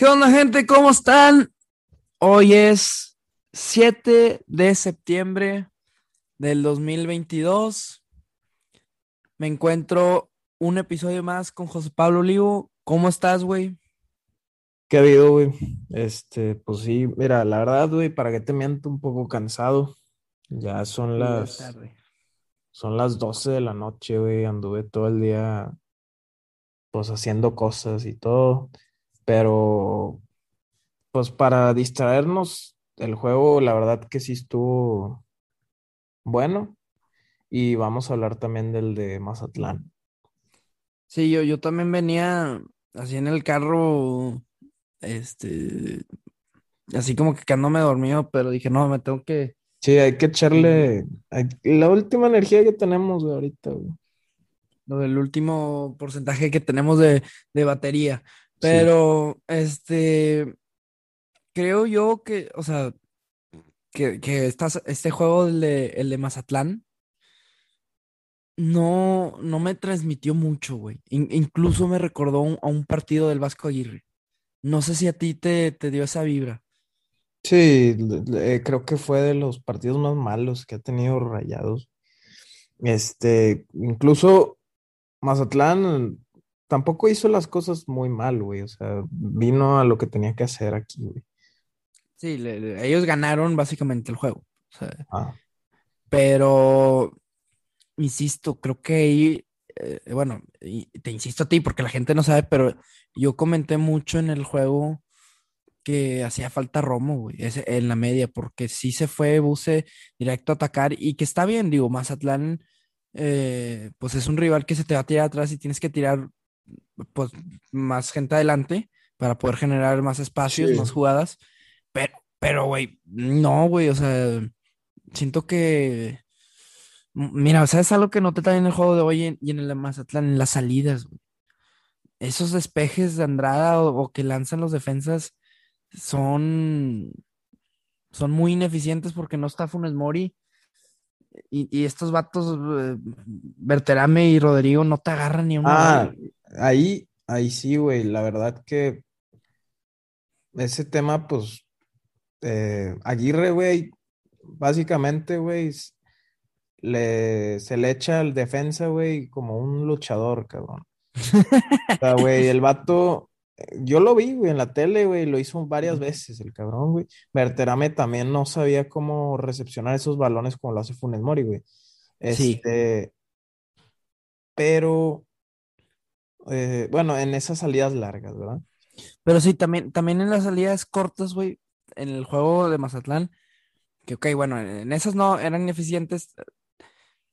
¿Qué onda, gente? ¿Cómo están? Hoy es 7 de septiembre del 2022. Me encuentro un episodio más con José Pablo Olivo. ¿Cómo estás, güey? ¿Qué ha habido, güey? Este, pues sí, mira, la verdad, güey, para que te miento un poco cansado. Ya son las, son las 12 de la noche, güey. Anduve todo el día, pues haciendo cosas y todo. Pero, pues para distraernos, el juego, la verdad que sí estuvo bueno. Y vamos a hablar también del de Mazatlán. Sí, yo, yo también venía así en el carro, este, así como que quedándome dormido, pero dije, no, me tengo que... Sí, hay que echarle hay- la última energía que tenemos ahorita, güey. Lo del último porcentaje que tenemos de, de batería. Sí. Pero, este, creo yo que, o sea, que, que estas- este juego, el de, el de Mazatlán, no, no me transmitió mucho, güey. In- incluso me recordó un- a un partido del Vasco Aguirre. No sé si a ti te, te dio esa vibra. Sí, creo que fue de los partidos más malos que ha tenido Rayados. Este, incluso Mazatlán tampoco hizo las cosas muy mal, güey. O sea, vino a lo que tenía que hacer aquí, güey. Sí, le- le- ellos ganaron básicamente el juego. O sea, Ah, pero, insisto, creo que ahí, eh, bueno, y te insisto a ti porque la gente no sabe, pero yo comenté mucho en el juego que hacía falta Romo, güey, ese- en la media, porque sí se fue Buse directo a atacar y que está bien, digo, Mazatlán, eh, pues es un rival que se te va a tirar atrás y tienes que tirar, pues, más gente adelante para poder generar más espacios, Sí. más jugadas, pero, pero, güey, no, güey, o sea, siento que, mira, ¿sabes algo que noté también en el juego de hoy en- y en el de Mazatlán? En las salidas, güey. Esos despejes de Andrada o, o que lanzan los defensas son, son muy ineficientes porque no está Funes Mori y, y estos vatos, eh, Berterame y Rodrigo, no te agarran ni una Ah. Ahí, ahí sí, güey. La verdad que ese tema, pues, eh, Aguirre, güey, básicamente, güey, le, se le echa al defensa, güey, como un luchador, cabrón. O sea, güey, el vato, yo lo vi, güey, en la tele, güey, lo hizo varias veces el cabrón, güey. Berterame también no sabía cómo recepcionar esos balones como lo hace Funes Mori, güey. Sí, Este, pero, eh, bueno, en esas salidas largas, ¿verdad? pero sí, también, también en las salidas cortas, güey, en el juego de Mazatlán, que ok, bueno, en esas no eran ineficientes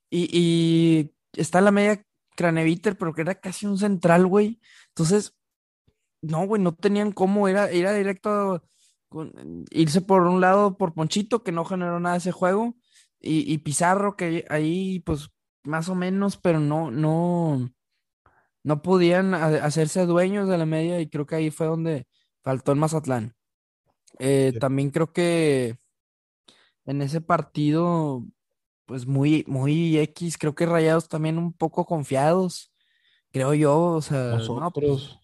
y, y está la media Craneviter, pero que era casi un central, güey. Entonces, no, güey, no tenían cómo, era, era directo irse por un lado por Ponchito, que no generó nada ese juego, y, y Pizarro, que ahí, pues, más o menos, pero no, no, no podían ha- hacerse dueños de la media, y creo que ahí fue donde faltó el Mazatlán. Eh, Sí. también creo que en ese partido, pues muy, muy X, creo que Rayados también un poco confiados, creo yo, o sea, no, pues, Nosotros,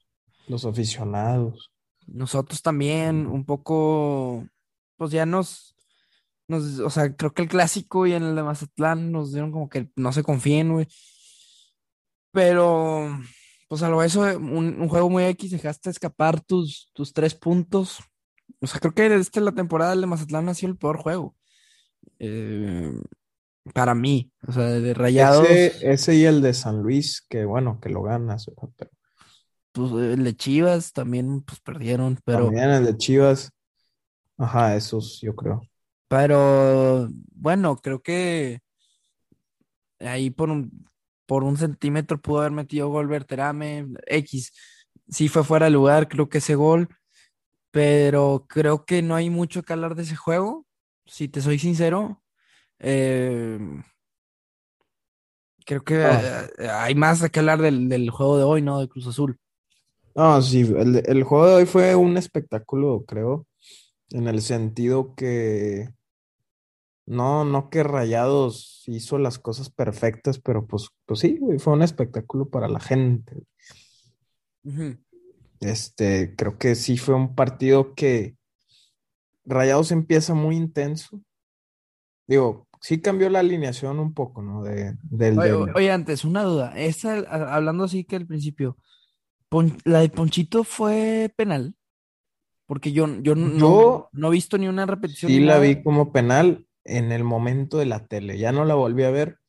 los aficionados. nosotros también un poco, pues ya nos, nos, o sea, creo que el clásico y en el de Mazatlán nos dieron como que no se confíen, güey, pero, pues a lo eso, un, un juego muy X, dejaste escapar tus, tus tres puntos, o sea, creo que esta la temporada de Mazatlán ha sido el peor juego. eh, para mí, o sea, de Rayados, Ese, ese y el de San Luis, que bueno, que lo ganas. Pero pues el de Chivas también, pues perdieron, pero, también el de Chivas, ajá, esos yo creo. pero, bueno, creo que ahí por un, por un centímetro pudo haber metido gol Berterame, X, sí fue fuera de lugar, creo que ese gol, pero creo que no hay mucho que hablar de ese juego, si te soy sincero. Eh, creo que Ah, eh, hay más que hablar del, del juego de hoy, ¿no? De Cruz Azul. no, sí, el, el juego de hoy fue un espectáculo, creo, en el sentido que no, no que Rayados hizo las cosas perfectas, pero pues, pues sí, güey, fue un espectáculo para la gente. Este, creo que sí fue un partido que Rayados empieza muy intenso. Digo, sí cambió la alineación un poco, ¿no? De, del, oye, antes, una duda. Esta, hablando así que al principio, ¿la de Ponchito fue penal? Porque yo, yo, no, no, he visto ni una repetición. Sí, la vi como penal en el momento de la tele. Ya no la volví a ver,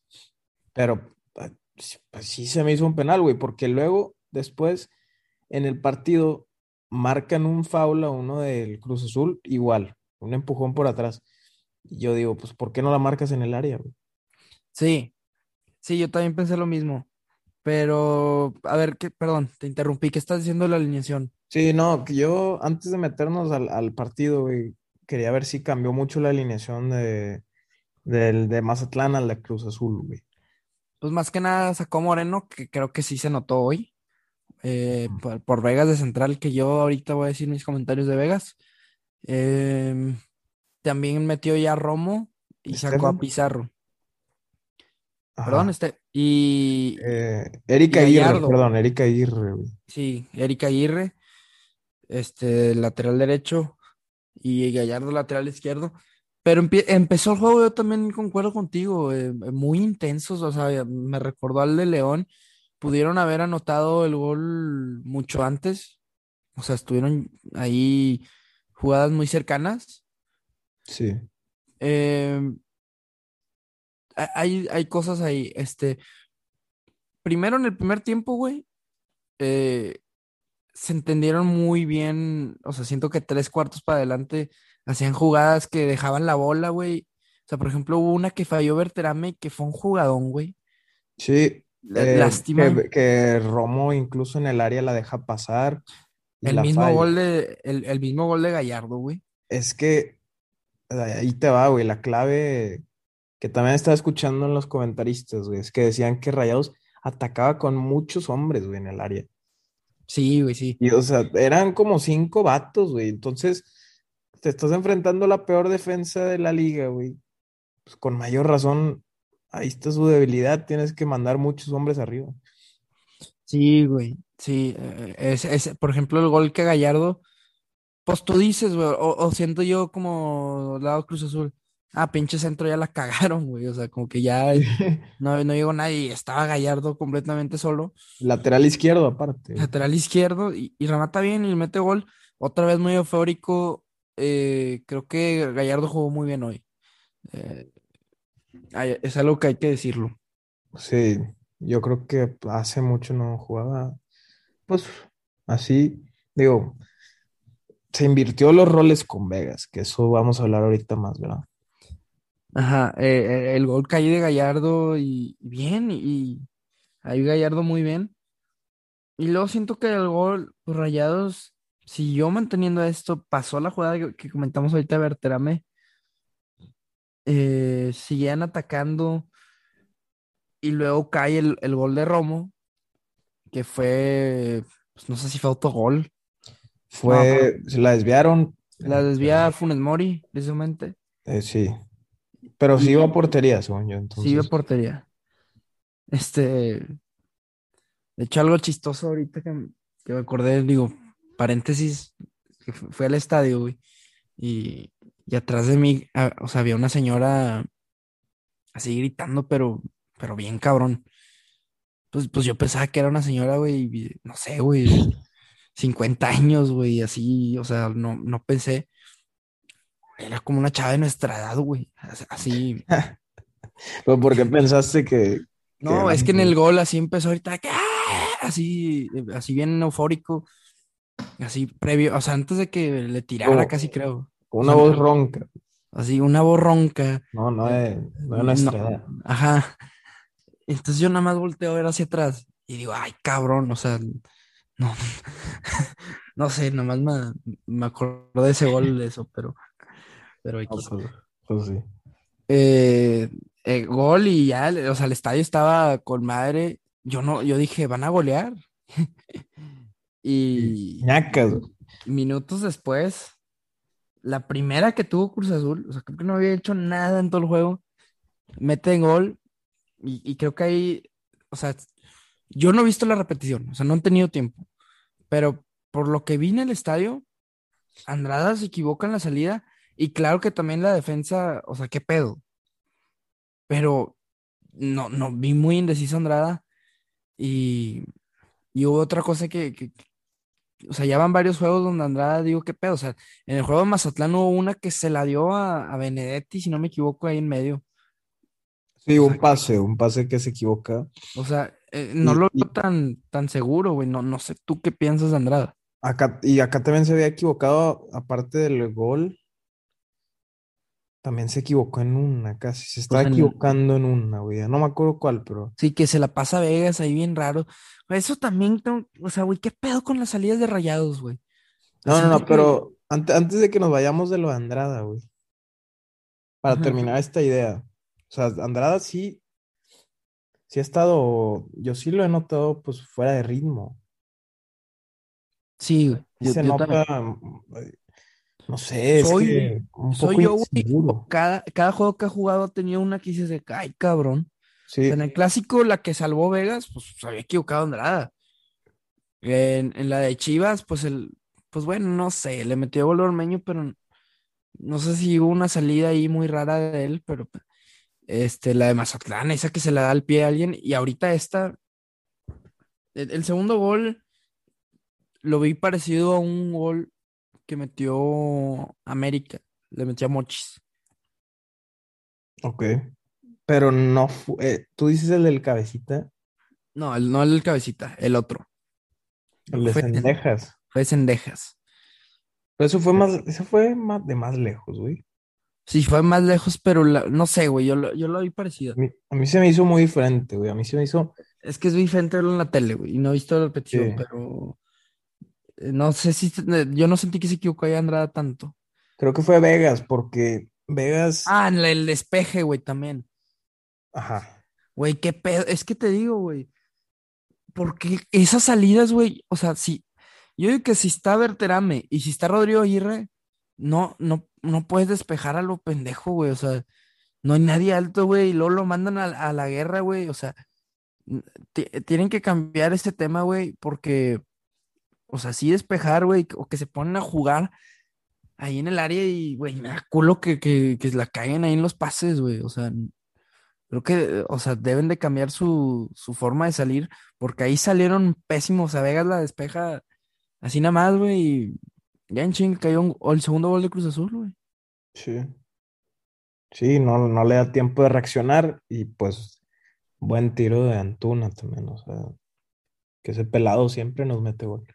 pero pues, sí se me hizo un penal, güey, porque luego, después, en el partido, marcan un foul a uno del Cruz Azul, igual, un empujón por atrás. Y yo digo, pues, ¿por qué no la marcas en el área, güey? Sí, sí, yo también pensé lo mismo. Pero, a ver, que, perdón, te interrumpí. ¿Qué estás diciendo de la alineación? Sí, no, que yo antes de meternos al, partido, güey, quería ver si cambió mucho la alineación de, del, de Mazatlán al de Cruz Azul, güey. Pues más que nada sacó Moreno, que creo que sí se notó hoy, eh, por, Vegas de Central, que yo ahorita voy a decir mis comentarios de Vegas. Em, también metió ya a Romo y sacó a Pizarro. Perdón, este. Y. Eh, Erika Aguirre, perdón, Erika Aguirre. Sí, Erika Aguirre. Este, lateral derecho. Y Gallardo, lateral izquierdo. Pero empezó el juego, yo también concuerdo contigo. Eh, muy intensos, o sea, me recordó al de León. Pudieron haber anotado el gol mucho antes. O sea, estuvieron ahí jugadas muy cercanas. Sí. Eh, hay, hay cosas ahí. Este, primero en el primer tiempo, güey, eh, se entendieron muy bien. O sea, siento que tres cuartos para adelante hacían jugadas que dejaban la bola, güey. O sea, por ejemplo, hubo una que falló Berterame que fue un jugadón, güey. Sí. Eh, lástima. Que, Romo incluso en el área la deja pasar. El mismo gol de, el, el mismo gol de Gallardo, güey. Es que ahí te va, güey. La clave que también estaba escuchando en los comentaristas, güey, es que decían que Rayados atacaba con muchos hombres, güey, en el área. Sí, güey, sí. Y, o sea, eran como cinco vatos, güey. Entonces, te estás enfrentando a la peor defensa de la liga, güey. Pues con mayor razón, ahí está su debilidad. Tienes que mandar muchos hombres arriba. Sí, güey. Sí. Eh, es, por ejemplo, el gol que Gallardo, pues tú dices, güey, o, o siento yo como lado Cruz Azul ah, pinche centro ya la cagaron, güey. O sea, como que ya no, no llegó nadie. Estaba Gallardo completamente solo. Lateral izquierdo, aparte. Lateral izquierdo y, y remata bien y mete gol. Otra vez muy eufórico. Eh, creo que Gallardo jugó muy bien hoy. Eh, es algo que hay que decirlo. Sí, yo creo que hace mucho no jugaba. Pues así, digo, se invirtió los roles con Vegas, que eso vamos a hablar ahorita más, ¿verdad? Ajá, eh, eh, el gol caí de Gallardo y bien, y ahí Gallardo muy bien. Y luego siento que el gol, los Rayados siguió manteniendo esto, pasó la jugada que, comentamos ahorita de Berterame, eh, siguen atacando y luego cae el, gol de Romo, que fue, pues no sé si fue autogol. Fue, se la desviaron. La desvía Funes Mori, precisamente. sí. Pero sí iba a portería, según yo. Sí iba a portería. Este. De hecho, algo chistoso ahorita que, me acordé, digo, paréntesis, que fue al estadio, güey. Y, y atrás de mí, o sea, había una señora así gritando, pero, pero bien cabrón. Pues, pues yo pensaba que era una señora, güey, no sé, güey, 50 años, güey, así, o sea, no, no pensé. Era como una chava de nuestra edad, güey. Así. ¿Pero por qué pensaste que.? No, es que en el gol así empezó ahorita, así, así bien eufórico. Así previo, o sea, antes de que le tirara, casi creo. Una voz ronca. Así, una voz ronca. No, no es, no es nuestra edad. Ajá. Entonces yo nada más volteo a ver hacia atrás y digo, ay, cabrón, o sea, no, no sé, nada más me, me acuerdo de ese gol de eso, pero pero pues, pues, sí. Eh, eh, gol y ya, o sea, el estadio estaba con madre. Yo no, yo dije, van a golear. y minutos después, la primera que tuvo Cruz Azul, o sea, creo que no había hecho nada en todo el juego, mete en gol y, y creo que ahí, o sea, yo no he visto la repetición, o sea, no he tenido tiempo, pero por lo que vi en el estadio, Andrada se equivoca en la salida y claro que también la defensa, o sea, qué pedo. Pero no, no, vi muy indeciso Andrada y, y hubo otra cosa que, o sea, ya van varios juegos donde Andrada digo, qué pedo, o sea, en el juego de Mazatlán hubo una que se la dio a, Benedetti, si no me equivoco, ahí en medio. Sí, un pase, un pase que se equivoca. O sea, eh, no lo veo tan, tan seguro, güey, no, no sé tú qué piensas de Andrada. Acá, y acá también se había equivocado, aparte del gol, también se equivocó en una, casi. Se estaba equivocando en una, güey. No me acuerdo cuál, pero. Sí, que se la pasa a Vegas ahí bien raro. Eso también, o sea, güey, ¿qué pedo con las salidas de rayados, güey? No, no, no, pero antes, de que nos vayamos de lo de Andrada, güey. Para terminar esta idea. O sea, Andrada sí. Sí ha estado. Yo sí lo he notado, pues, fuera de ritmo. Sí, güey. se nota. No sé, soy, es un soy yo, Cada, cada juego que ha jugado ha tenido una que dices de, ay, cabrón. en el clásico, la que salvó Vegas, pues se había equivocado Andrada. En, en la de Chivas, pues el, pues bueno, no sé, le metió gol Ormeño, pero no sé si hubo una salida ahí muy rara de él, pero este, la de Mazatlán, esa que se la da al pie a alguien, y ahorita esta, el segundo gol lo vi parecido a un gol que metió América, le metió a Mochis. Ok. Pero no fue. Eh, ¿Tú dices el del cabecita? No, el, no el del cabecita, el otro. El de Cendejas. Fue Cendejas. Pero eso fue más, eso fue más de más lejos, güey. Sí, fue más lejos, pero no sé, güey, yo lo, yo lo vi parecido. A mí, se me hizo muy diferente, güey. A mí se me hizo. Es que es diferente verlo en la tele, güey. Y no he visto la repetición, pero no sé si, eh, yo no sentí que se equivocó ahí Andrada tanto. Creo que fue Vegas, porque Vegas. Ah, en el despeje, güey, también. Ajá. Güey, qué pedo. Es que te digo, güey. Porque esas salidas, güey, o sea, si. Yo digo que si está Berterame y si está Rodrigo Aguirre, no, no, no puedes despejar a lo pendejo, güey. O sea, no hay nadie alto, güey, y luego lo mandan a, a la guerra, güey. O sea, tienen que cambiar este tema, güey, porque o sea, sí despejar, güey, o que se ponen a jugar ahí en el área y, güey, me da culo que, que, que la caigan ahí en los pases, güey. O sea, creo que, o sea, deben de cambiar su, su forma de salir, porque ahí salieron pésimos. O sea, Vegas la despeja así nada más, güey, y ya en ching cayó el segundo gol de Cruz Azul, güey. Sí. Sí, no, no le da tiempo de reaccionar y pues buen tiro de Antuna también, o sea, que ese pelado siempre nos mete gol.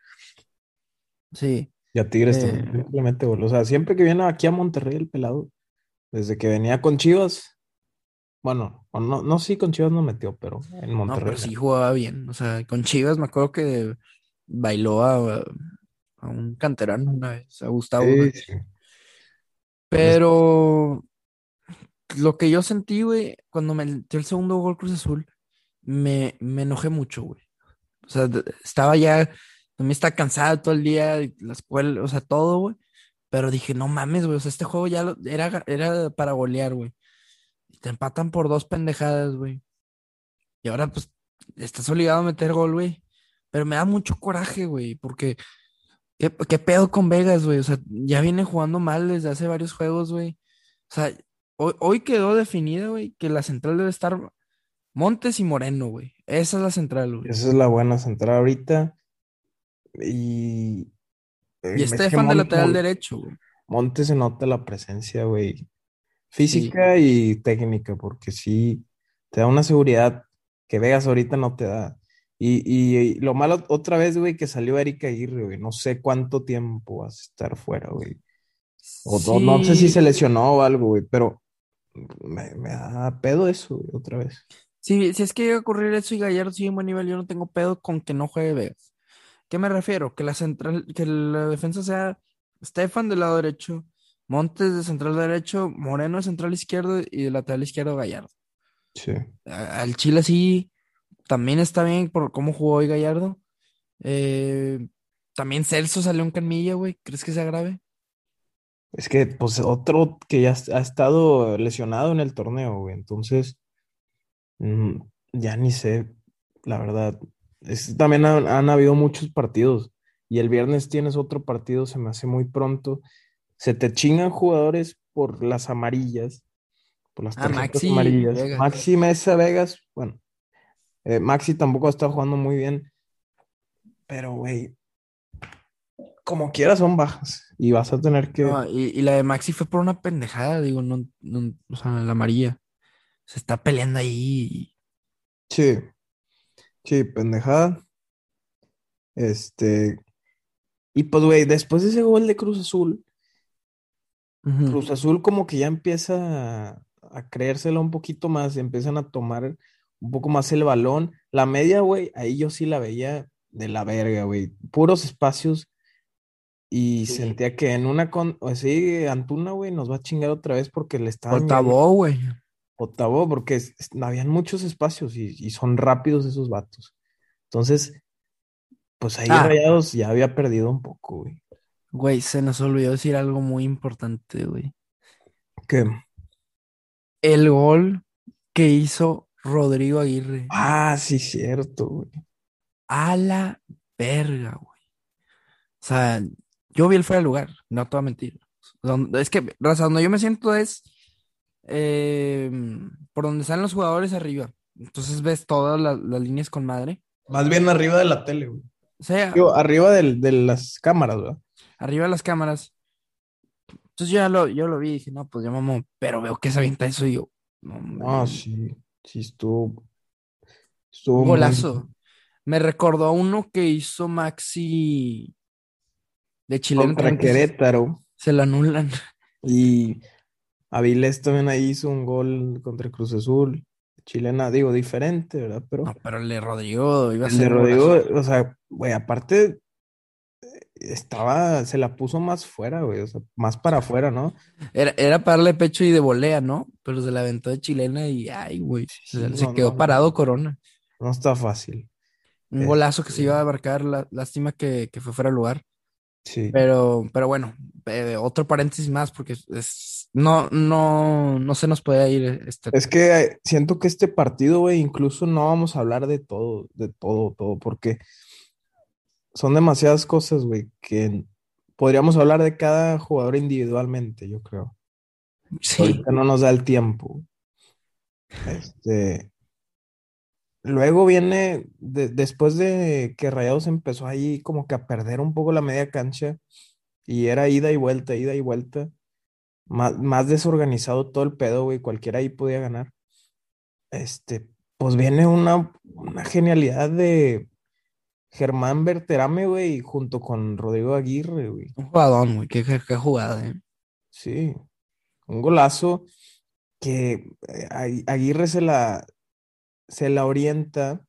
Sí. Y a Tigres eh, simplemente, O sea, siempre que viene aquí a Monterrey el pelado, desde que venía con Chivas, bueno, no, no sí con Chivas no metió, pero en Monterrey. No, pero sí jugaba bien. O sea, con Chivas me acuerdo que bailó a, un canterano una vez, a Gustavo. Sí, Pero lo que yo sentí, güey, cuando me metió el segundo gol Cruz Azul, me, me enojé mucho, güey. O sea, estaba ya también está cansado todo el día, la escuela, o sea, todo, güey. Pero dije, no mames, güey, o sea, este juego ya era, era para golear, güey. Y te empatan por dos pendejadas, güey. Y ahora, pues, estás obligado a meter gol, güey. Pero me da mucho coraje, güey, porque ¿qué, pedo con Vegas, güey? O sea, ya viene jugando mal desde hace varios juegos, güey. O sea, hoy, hoy quedó definida, güey, que la central debe estar Montes y Moreno, güey. Esa es la central, güey. Esa es la buena central ahorita. Y. Y Estefan de lateral derecho, güey. Monte se nota la presencia, güey. Física y técnica, porque sí te da una seguridad que Vegas ahorita no te da. Y, lo malo otra vez, güey, que salió Erika Aguirre, güey. No sé cuánto tiempo vas a estar fuera, güey. O no, sé si se lesionó o algo, güey, pero me, da pedo eso, güey, otra vez. Sí, si es que llega a ocurrir eso y Gallardo sigue en buen nivel, yo no tengo pedo con que no juegue Vegas. ¿Qué me refiero? Que la central, que la defensa sea Stefan del lado derecho, Montes de central derecho, Moreno de central izquierdo y de lateral izquierdo Gallardo. Sí. Al Chile sí, también está bien por cómo jugó hoy Gallardo. Eh, también Celso salió en Canmilla, güey. ¿Crees que sea grave? Es que, pues, otro que ya ha estado lesionado en el torneo, güey. Entonces, mm, ya ni sé, la verdad también han, habido muchos partidos y el viernes tienes otro partido, se me hace muy pronto. Se te chingan jugadores por las amarillas, por las Ah, tarjetas Maxi amarillas. Vegas. Maxi Mesa Vegas, bueno, eh, Maxi tampoco está jugando muy bien, pero güey, como quiera son bajas y vas a tener que... No, y, y la de Maxi fue por una pendejada, digo, no, no- o sea, la amarilla. Se está peleando ahí. Sí, sí, pendejada. Este, y pues güey, después de ese gol de Cruz Azul. Cruz Azul como que ya empieza a, a creérsela un poquito más, empiezan a tomar un poco más el balón. La media, güey, ahí yo sí la veía de la verga, güey. Puros espacios y Sí. sentía que en una con, así Antuna, güey, nos va a chingar otra vez porque le llegando- Otavó, güey. Otavo, porque es- es- habían muchos espacios y, y son rápidos esos vatos. Entonces, pues ahí Ah. Rayados ya había perdido un poco, güey. Güey, se nos olvidó decir algo muy importante, güey. ¿Qué? El gol que hizo Rodrigo Aguirre. Ah, sí, cierto, güey. A la verga, güey. O sea, yo vi el fuera de lugar, no te voy a mentir. Es que, raza, donde yo me siento es eh, por donde están los jugadores arriba. Entonces ves todas la- las líneas con madre. Más bien arriba de la tele, güey. O sea, Digo, arriba del- de las cámaras, ¿verdad? arriba de las cámaras. Entonces yo ya lo, yo lo vi y dije, no, pues ya mamó, pero veo que se avienta eso y yo, no, Ah, sí, sí, estuvo. Estuvo muy- golazo. Me recordó a uno que hizo Maxi de chileno Contra Querétaro. se lo anulan. Y Avilés también ahí hizo un gol contra Cruz Azul. Chilena, digo, diferente, ¿verdad? Pero. No, pero el de Rodrigo iba a El de ser un Rodrigo, o sea, güey, aparte eh, estaba, se la puso más fuera, güey, o sea, más para afuera, ¿no? Era, era para darle pecho y de volea, ¿no? Pero se la aventó de chilena y ay, güey. Sí, se, quedó no, parado Corona. No está fácil. Un golazo que se Este- iba a abarcar, la- lástima que, que fue fuera de lugar. Sí. Pero, pero bueno, eh, otro paréntesis más, porque es, no, no, no se nos puede ir este. Es que eh, siento que este partido, güey, incluso no vamos a hablar de todo, de todo, todo, porque son demasiadas cosas, güey, que podríamos hablar de cada jugador individualmente, yo creo. Sí, Ahorita no nos da el tiempo. Este. Luego viene, de- después de que Rayados empezó ahí como que a perder un poco la media cancha y era ida y vuelta, ida y vuelta, más, más desorganizado todo el pedo, güey, cualquiera ahí podía ganar. Este, pues viene una, una genialidad de Germán Berterame, güey, junto con Rodrigo Aguirre, güey. un jugadón, güey. Qué, qué- qué jugada, eh. Sí, un golazo que eh, Agui- Aguirre se la, se la orienta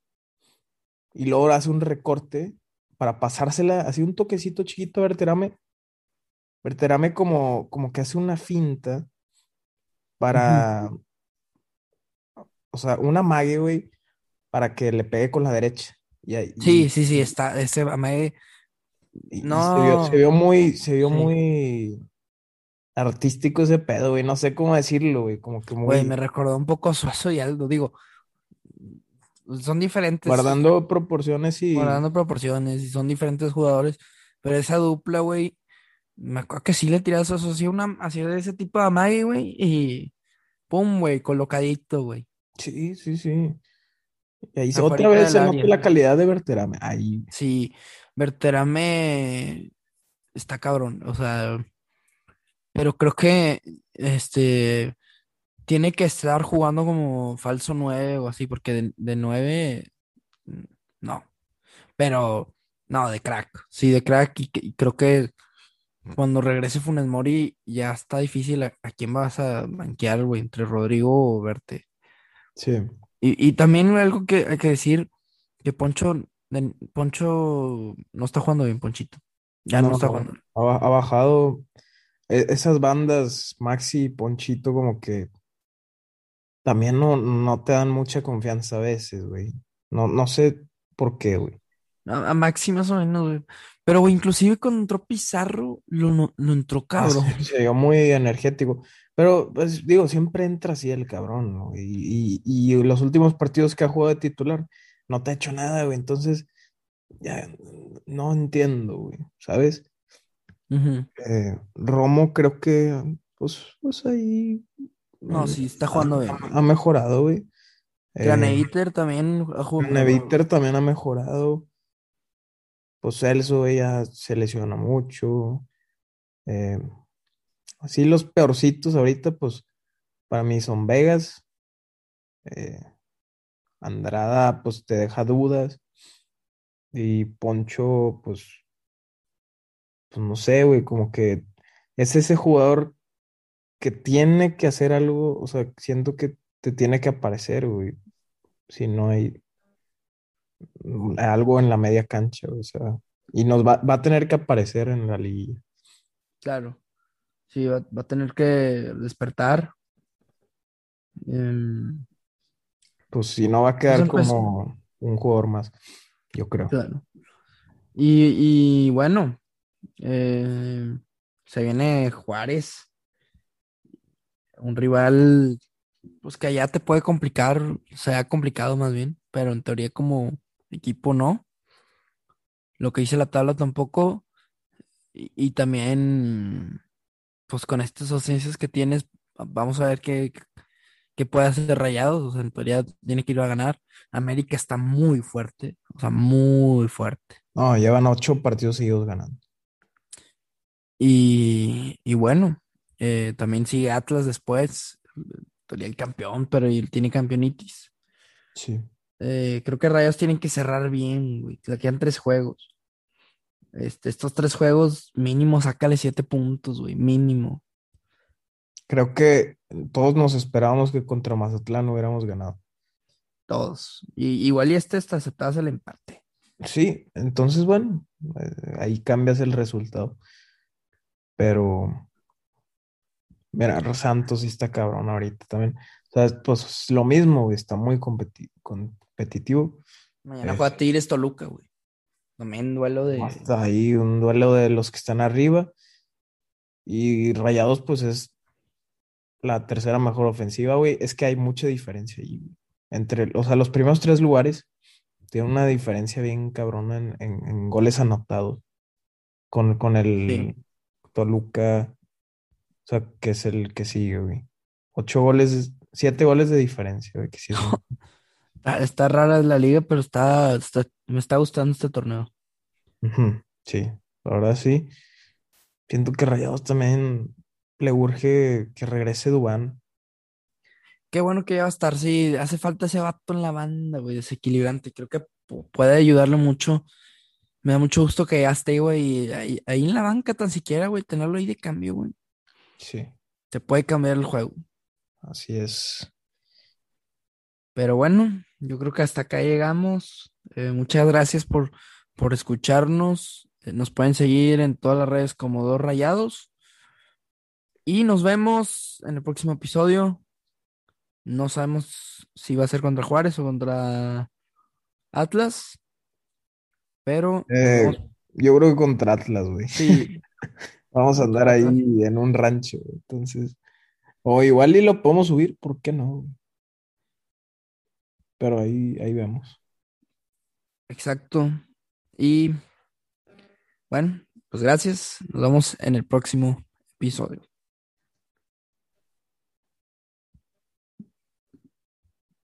y luego hace un recorte para pasársela, así un toquecito chiquito a Berterame. Berterame como, como que hace una finta para, o sea, una mague, güey, para que le pegue con la derecha. Y, Sí, sí, sí, está. Ese Amae, y- y se No. vio, se vio muy, se vio Sí. muy artístico ese pedo, güey, no sé cómo decirlo, güey, como que güey, muy... me recordó un poco a Suazo y Aldo. Digo, son diferentes. Guardando proporciones y guardando proporciones y son diferentes jugadores, pero esa dupla, güey, me acuerdo que sí le tiras eso, una, hacía de ese tipo de amague, güey, y pum, güey, colocadito, güey. sí, sí, sí. Y ahí otra vez se nota área. la calidad de Berterame. Ahí, Sí, Berterame está cabrón, o sea, pero creo que este tiene que estar jugando como falso 9 o así, porque de, de 9 mm, no, pero no, de crack, sí, de crack, y, y creo que cuando regrese Funes Mori ya está difícil a, a quién vas a banquear, güey, entre Rodrigo o Verte. sí. Y, y también algo que hay que decir, que Poncho, de- Poncho no está jugando bien, Ponchito. Ya no, No, está jugando. ha, ha bajado e- esas bandas, Maxi y Ponchito, como que también no, no te dan mucha confianza a veces, güey. No, no sé por qué, güey. A, a Maxi más o menos, güey. Pero, güey, inclusive cuando entró Pizarro, lo, no- lo entró Ah, cabrón. se, se vio muy energético. Pero, pues, digo, siempre entra así el cabrón, ¿no? Y, y, y los últimos partidos que ha jugado de titular no te ha hecho nada, güey. Entonces, ya no entiendo, güey, ¿sabes? Eh, Romo creo que, pues, pues ahí No, mm, sí, está jugando bien. ha, ha mejorado, güey. Eh, Craneviter también ha jugado. Neviter también ha mejorado. Pues Celso ella se lesiona mucho. Eh, así los peorcitos ahorita, pues para mí son Vegas. eh, Andrada, pues te deja dudas. Y Poncho, pues, pues no sé, güey, como que es ese jugador que tiene que hacer algo, o sea, siento que te tiene que aparecer, güey, si no hay algo en la media cancha, o sea, y nos va, va a tener que aparecer en la liguilla. Claro. Sí, va, va a tener que despertar. Em, Pues si no va a quedar pues, como un jugador más, yo creo. claro. Y, y bueno, eh, se viene Juárez, un rival, pues que allá te puede complicar, se ha complicado más bien, pero en teoría como equipo no. Lo que dice la tabla tampoco. Y, y también, pues con estas ausencias que tienes, vamos a ver qué, qué puede hacer Rayados. O sea, en teoría tiene que ir a ganar. América está muy fuerte, o sea, muy fuerte. No, llevan ocho partidos seguidos ganando. Y, y bueno, eh, también sigue Atlas después, todavía el campeón, pero él tiene campeonitis. Sí. Eh, creo que Rayos tienen que cerrar bien, güey. Le quedan tres juegos. Este, estos tres juegos, mínimo, sácale siete puntos, güey, mínimo. Creo que todos nos esperábamos que contra Mazatlán hubiéramos ganado. Todos. Y, igual y este está aceptado el empate. Sí, entonces bueno, eh, ahí cambias el resultado. Pero, mira, Santos sí está cabrón ahorita también. O sea, pues lo mismo, güey, está muy competi- competitivo. Mañana juega Tigres Toluca, güey. También duelo de. Hasta ahí un duelo de los que están arriba. Y Rayados, pues es la tercera mejor ofensiva, güey. Es que hay mucha diferencia ahí. güey. Entre, o sea, los primeros tres lugares tienen una diferencia bien cabrona en, en- en goles anotados. Con, con el Sí. Toluca, o sea, que es el que sigue, güey. Ocho goles, siete goles de diferencia, güey, que sí es un- Está rara la liga, pero está, está- me está gustando este torneo. Sí, la verdad sí. Siento que Rayados también le urge que regrese Dubán. Qué bueno que ya va a estar, sí, hace falta ese vato en la banda, güey, desequilibrante. Creo que pu- puede ayudarle mucho. Me da mucho gusto que ya esté, güey, ahí, ahí en la banca tan siquiera, güey, tenerlo ahí de cambio, güey. Sí, Te puede cambiar el juego. así es. Pero bueno, yo creo que hasta acá llegamos. Eh, muchas gracias por, por escucharnos. Eh, nos pueden seguir en todas las redes como Dos Rayados. Y nos vemos en el próximo episodio. No sabemos si va a ser contra Juárez o contra Atlas. Pero Eh, yo creo que contra Atlas, güey. sí, Vamos a andar ahí en un rancho. Entonces, o igual y lo podemos subir, ¿por qué no? Pero ahí, ahí vemos. exacto. Y bueno, pues gracias. Nos vemos en el próximo episodio.